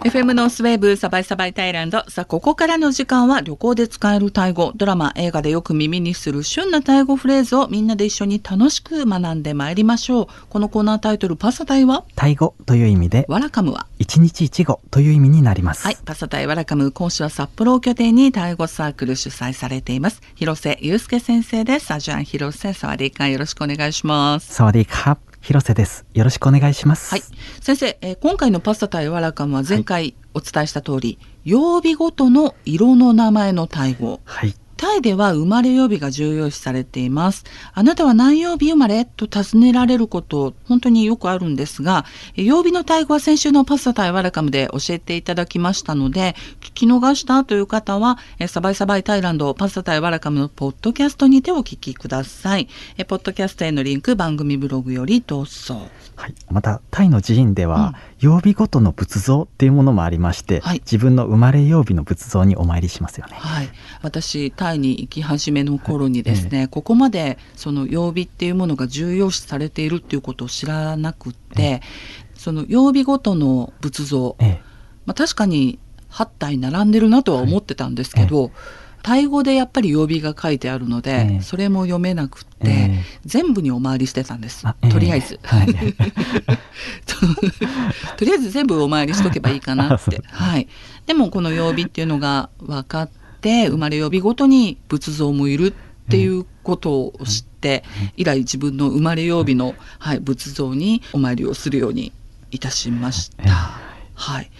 FM ノースウェーブサバイサバイタイランド。さあ、ここからの時間は旅行で使えるタイ語、ドラマ、映画でよく耳にする旬なタイ語フレーズをみんなで一緒に楽しく学んでまいりましょう。このコーナータイトル、パサタイは？タイ語という意味で、ワラカムは？一日一語という意味になります。はい。パサタイワラカム講師は札幌を拠点にタイ語サークル主催されています。広瀬祐介先生です。アジャン広瀬、サワディーカンよろしくお願いします。サワディーカー広瀬です。よろしくお願いします。はい。先生、えー今回のパスタタイワラカムは前回お伝えした通り、曜日ごとの色の名前のタイ語。はい。タイでは生まれ曜日が重要視されています。あなたは何曜日生まれ？と尋ねられること、本当によくあるんですが、え曜日のタイ語は先週のパスタタイワラカムで教えていただきましたので、聞き逃したという方は、えサバイサバイタイランドパスタタイワラカムのポッドキャストにてお聞きください。えポッドキャストへのリンク、番組ブログよりどうぞ。はい、またタイの寺院では、曜日ごとの仏像っていうものもありまして、はい。自分の生まれ曜日の仏像にお参りしますよね。はい、私タイに行き始めの頃にですね、ここまでその曜日っていうものが重要視されているっていうことを知らなくって、その曜日ごとの仏像、ええ、まあ、確かに8体並んでるなとは思ってたんですけど、タイ語でやっぱり曜日が書いてあるので、ええそれも読めなくって、ええ全部にお参りしてたんですとりあえず。はい とりあえず全部お参りしとけばいいかなって。はい。でもこの曜日っていうのが分かって、生まれ曜日ごとに仏像もいるっていうことを知って、以来自分の生まれ曜日の、はい、仏像にお参りをするようにいたしました。ええはい。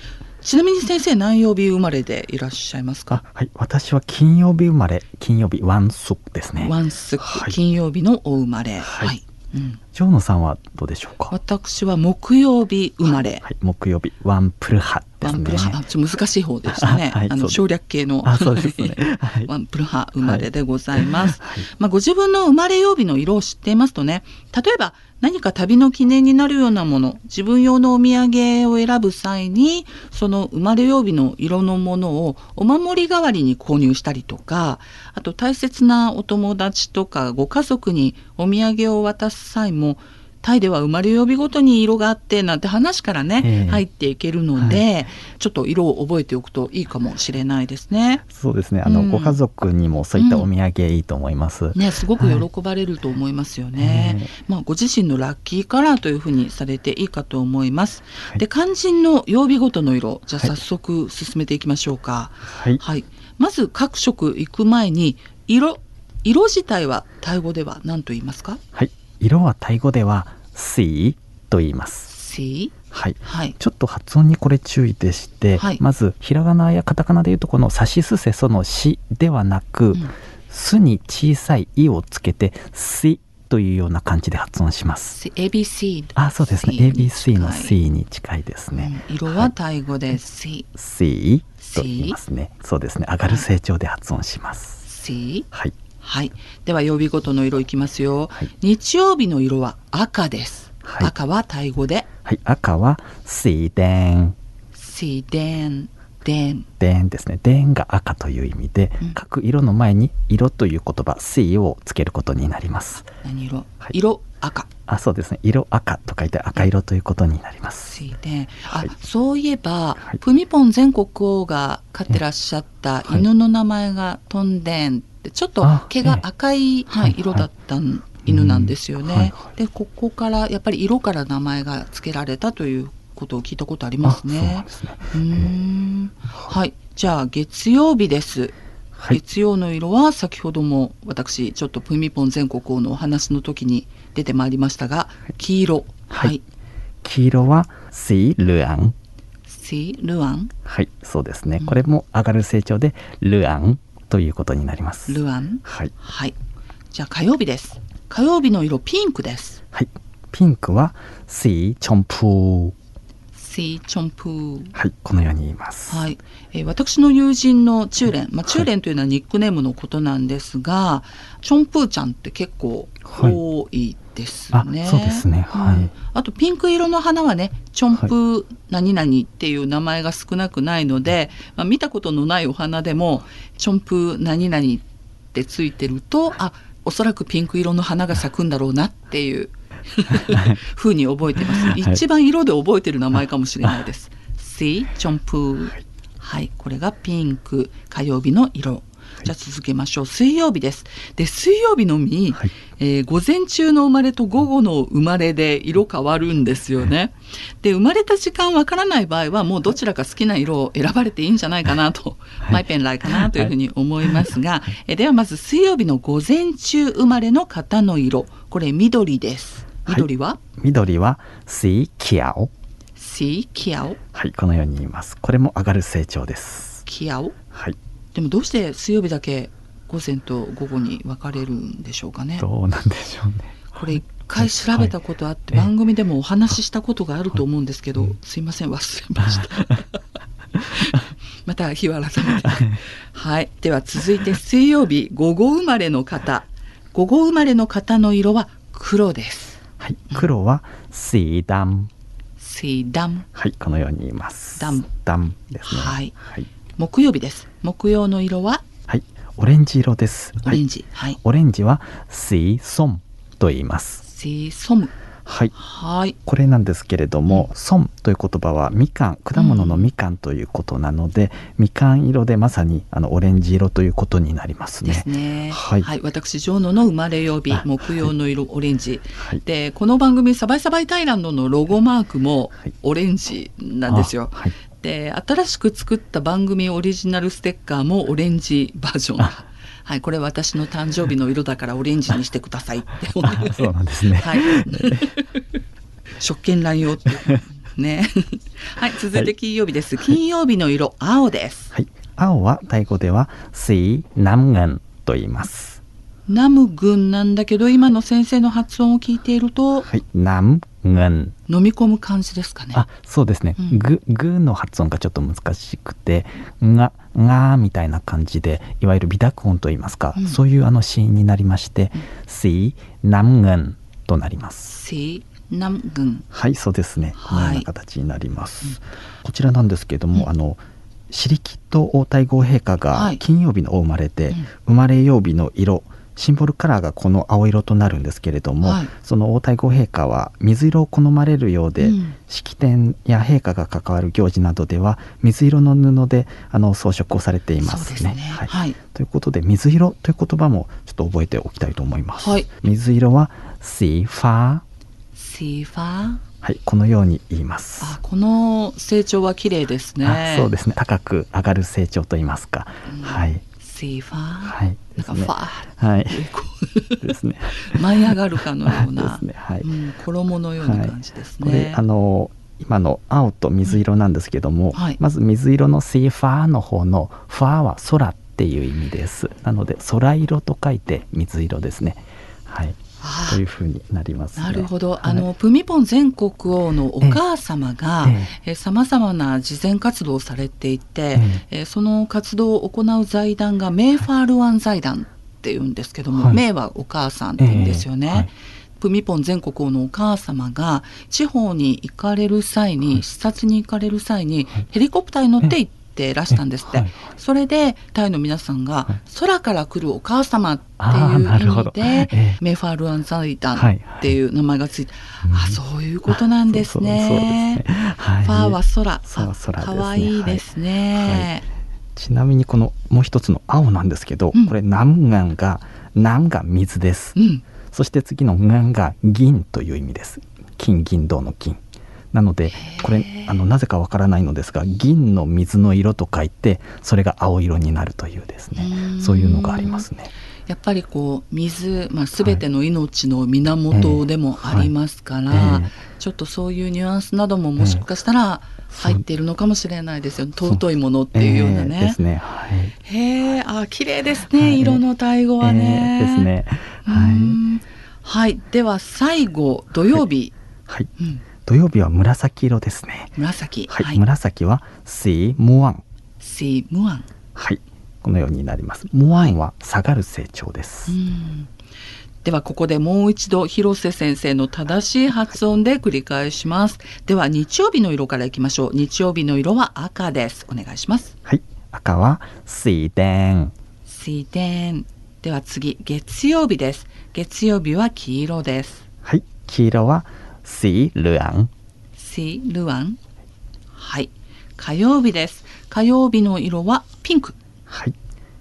ちなみに先生何曜日生まれでいらっしゃいますか？あはい、私は金曜日生まれ、金曜日 วันศุกร์ ですね。วันศุกร์、はい金曜日のお生まれ。はいうん、ジョーノさんはどうでしょうか？私は木曜日生まれ。はい、木曜日วันพฤหัส。วันพฤหัส、あちょ難しい方でしたね。あの省略系の。วันพฤหัส 生まれでございます。はいまあ、ご自分の生まれ曜日の色を知っていますとね、例えば何か旅の記念になるようなもの、自分用のお土産を選ぶ際に、その生まれ曜日の色のものをお守り代わりに購入したりとか、あと大切なお友達とかご家族にお土産を渡す際も、タイでは生まれ曜日ごとに色があってなんて話からね、ええ入っていけるので、ちょっと色を覚えておくといいかもしれないですね。そうですね。あの、うんご家族にもそういったお土産いいと思います。ね、すごく喜ばれると思いますよね。えまあ、ご自身のラッキーカラーというふうにされていいかと思います。はいで、肝心の曜日ごとの色、じゃあはい早速進めていきましょうか。はい。はい。まず各色行く前に、色、色自体はタイ語では何と言いますか？はい。色はタイ語では、シーと言います。はい。はい。ちょっと発音にこれ注意でして、はいまずひらがなやカタカナでいうとこの「さしすせそ」の「し」ではなくん「す」に小さい「い」をつけて「し」というような感じで発音します。ABC。あそうですね C ABC の「近い C」に近いですね。うん色はタイ語で C。「C」と言いますね。そうですね上がる成長で発音します。C。はい。はい。では曜日ごとの色いきますよ。はい。日曜日の色は赤です。はい。赤はタイ語で。はい、赤は「シーデン」シデンデンデンですね。デンが赤という意味で、うん。各色の前に色という言葉「C」をつけることになります。何色、はい。色赤。あ、そうですね。色赤と書いて赤色ということになります。シデンあ、はい。そういえば、はい。プミポン全国王が飼ってらっしゃったはい。犬の名前がトンデンってちょっとあ毛が赤い、色だったん犬なんですよね。うん。はい。はいでここからやっぱり色から名前が付けられたということを聞いたことありますね。はい。じゃあ月曜日です。はい。月曜の色は先ほども私ちょっとプミポン全国王のお話の時に出てまいりましたが黄色はいはい黄色はシールアン。シルアン？はい、そうですねうん。これも上がる成長でルアンということになります。ルアン？はい。はいじゃあ火曜日です火曜日の色ピンクですはい。ピンクはシーチョンプー。シーチョンプー。はい、このように言います。はい、えー私の友人のチューレン、まあ、チューレンというのはニックネームのことなんですが、チョンプーちゃんって結構はい多いですあね。そうですね。はい。うん。あとピンク色の花はね、チョンプー何々っていう名前が少なくないので、まあ、見たことのないお花でもチョンプー何々ってついてると、あ、おそらくピンク色の花が咲くんだろうなっていう ふうに覚えてます。一番色で覚えてる名前かもしれないです。シーチョンプー。はい、これがピンク火曜日の色。じゃあ続けましょう。水曜日です。で、水曜日のみ、はい、えー、午前中の生まれと午後の生まれで色変わるんですよね。で、生まれた時間わからない場合は、もうどちらか好きな色を選ばれていいんじゃないかなと、はい、マイペンライかなというふうに思いますが、はい、えではまず水曜日の午前中生まれの方の色、これ緑です。緑は、はい、緑は？水キャオ水キャオはいこのように言います。これも上がる成長です。キャオはい。でもどうして水曜日だけ午前と午後に分かれるんでしょうかね。どうなんでしょうね。これ一回調べたことあって、番組でもお話ししたことがあると思うんですけど、すいません忘れました。また日を改めてはい。では続いて水曜日午後生まれの方。午後生まれの方の色は黒です。、黒は水ダム。水ダム。はい、このように言います。ダム。ダムですね。はい。はい、木曜日です。木曜の色は？はい、オレンジ色です。オレンジ。はい。オレンジは水ソムと言います。水ソム。はいはいこれなんですけれども「ソン」という言葉はみかん果物のみかんということなので、みかん色でまさにあのオレンジ色ということになりますね。ですね。はい私ジョーノの生まれ曜日あ木曜の色、オレンジ。はいでこの番組サバイサバイタイランドのロゴマークもはいオレンジなんですよ。あはいで新しく作った番組オリジナルステッカーもオレンジバージョン。はい、これ私の誕生日の色だからオレンジにしてくださいって そうなんですね。はい。食券乱用ね。はい、続いて金曜日です。金曜日の色、青です。はい、青はタイ語では水南軍と言います。南軍なんだけど今の先生の発音を聞いていると、はい、南ぐん。飲み込む感じですかね。あそうですね、うん、ぐぐの発音がちょっと難しくてががみたいな感じでいわゆる微濁音と言いますか、うん、そういうあのシーンになりまして「し、うん、ぐん」となります。しぐん。はいそうですね、はい、ような形になります。こちらなんですけれども、あのシリキッド皇太后陛下が金曜日のお生まれで、生まれ曜日の色シンボルカラーがこの青色となるんですけれども、はい、その王太后陛下は水色を好まれるようで、うん、式典や陛下が関わる行事などでは水色の布であの装飾をされていますね。はい、ということで水色という言葉もちょっと覚えておきたいと思います。はい、水色は สีฟ้า。สีฟ้า？はい、このように言います。あ、この声調は綺麗ですね。そうですね。高く上がる声調と言いますか。うん、はい。シファー。はい。なんかファはい。ですね。う舞い上がるかのようでなす。ね。はい、うん、衣のような感じですこれね。あの今の青と水色なんですけども、はい。まず水色のシーファーの方のファーは空っていう意味です。なので空色と書いて水色ですね。はい。あというふうになりますねなるほど、はい。あのプミポン全国王のお母様がえさまざまな慈善活動をされていて、えーその活動を行う財団がメイファールワン財団っていうんですけども、はい。メイはお母さんって言うんですよね。ええ。はい。プミポン全国王のお母様が地方に行かれる際に、視察に行かれる際に、ヘリコプターに乗って行ってらしたんですって、ええはい。それでタイの皆さんが、はい。空から来るお母様っていう意味で、ええ。メイファールワン財団はいっていう名前がついて、うんあそういうことなんですね。ファーは空、かわいいですね。ちなみにこのもう一つの青なんですけど、うん。これ南岸が南が水です、うん、そして次の岸が銀という意味です。金銀銅の金なのでこれあのなぜかわからないのですが銀の水の色と書いてそれが青色になるというですね。うん。そういうのがありますね。やっぱりこう水、まあ、全ての命の源でもありますから、ええええ。ちょっとそういうニュアンスなどももしかしたら入っているのかもしれないですよ、尊いものっていうようなえーねで。すね。はい。へえ、あ綺麗ですね、はい。色のタイ語はね。えーですね。うはい。ん。はい、では最後土曜日、はい。うん、土曜日は紫色ですね。紫。はい。はい、紫は水モア。水モア。はい。このようになります。モアは下がる成長です。ではここでもう一度広瀬先生の正しい発音で繰り返します。では日曜日の色からいきましょう。日曜日の色は赤です。お願いします。はい。赤は水田。水田。では次月曜日です。月曜日は黄色です。はい。黄色は สีเหลืองシルアンはい 火曜日です。火曜日の色はピンク。はい。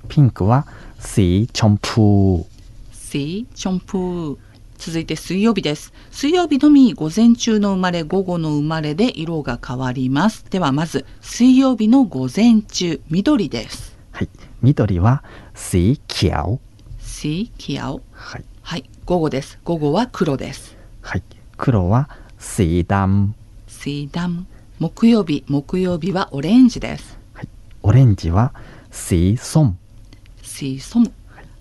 ピンクはสีชมพู。สีチョンプー。続いて水曜日です。水曜日のみ午前中の生まれ、午後の生まれで色が変わります。ではまず水曜日の午前中、緑です。はい。緑はสีเขียว。สีเขียว。はい。はい、午後です。午後は黒です。はい。 黒はสีดำ。สีดำ。木曜日、木曜日はオレンジです。はい。オレンジはสีส้ม。สีส้ม。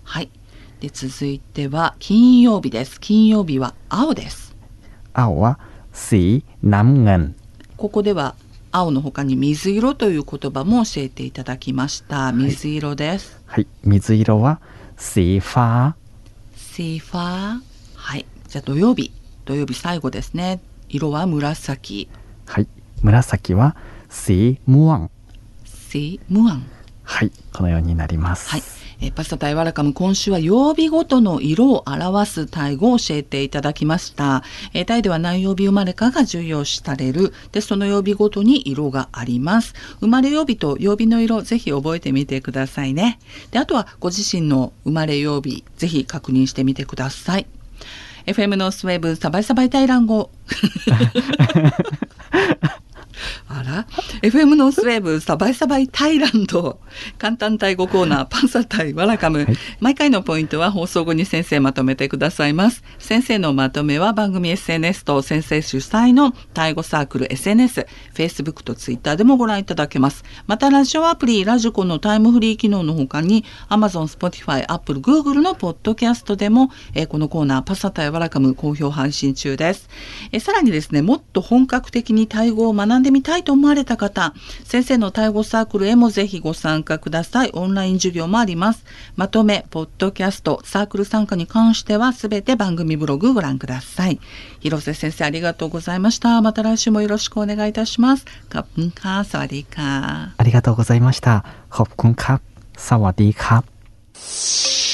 はい。で続いては金曜日です。金曜日は青です。青はสีน้ำเงิน。ここでは青の他に水色という言葉も教えていただきました。水色です。はい。水色はสีฟ้า。シーファー。はい。じゃあ土曜日。 土曜日最後ですね。色は紫。はい。紫はシームアン。シームアン。はい。このようになります。はい。えパスタタイワラカム今週は曜日ごとの色を表すタイ語を教えていただきました、えタイでは何曜日生まれかが重要視される。でその曜日ごとに色があります。生まれ曜日と曜日の色ぜひ覚えてみてくださいね。であとはご自身の生まれ曜日ぜひ確認してみてください。FM ノースウェーブサバイサバイタイラン語。あら FM ノースウェーブサバイサバイタイランド簡単タイ語コーナー パンサタイワラカム、はい。毎回のポイントは放送後に先生まとめてくださいます。先生のまとめは番組 SNS と先生主催のタイ語サークル SNS Facebook と Twitter でもご覧いただけます。またラジオアプリラジコのタイムフリー機能の他に Amazon、Spotify、Apple、Google のポッドキャストでも、えーこのコーナーパサタイワラカム好評配信中です、えーさらにですねもっと本格的にタイ語を学んでみたいと思われた方、先生の対イ語サークルへもぜひご参加ください。オンライン授業もあります。まとめ、ポッドキャスト、サークル参加に関してはすべて番組ブログご覧ください。広瀬先生ありがとうございました。また来週もよろしくお願いいたします。カップンカー、サワディカー。ありがとうございました。カップンカー、サワディカー。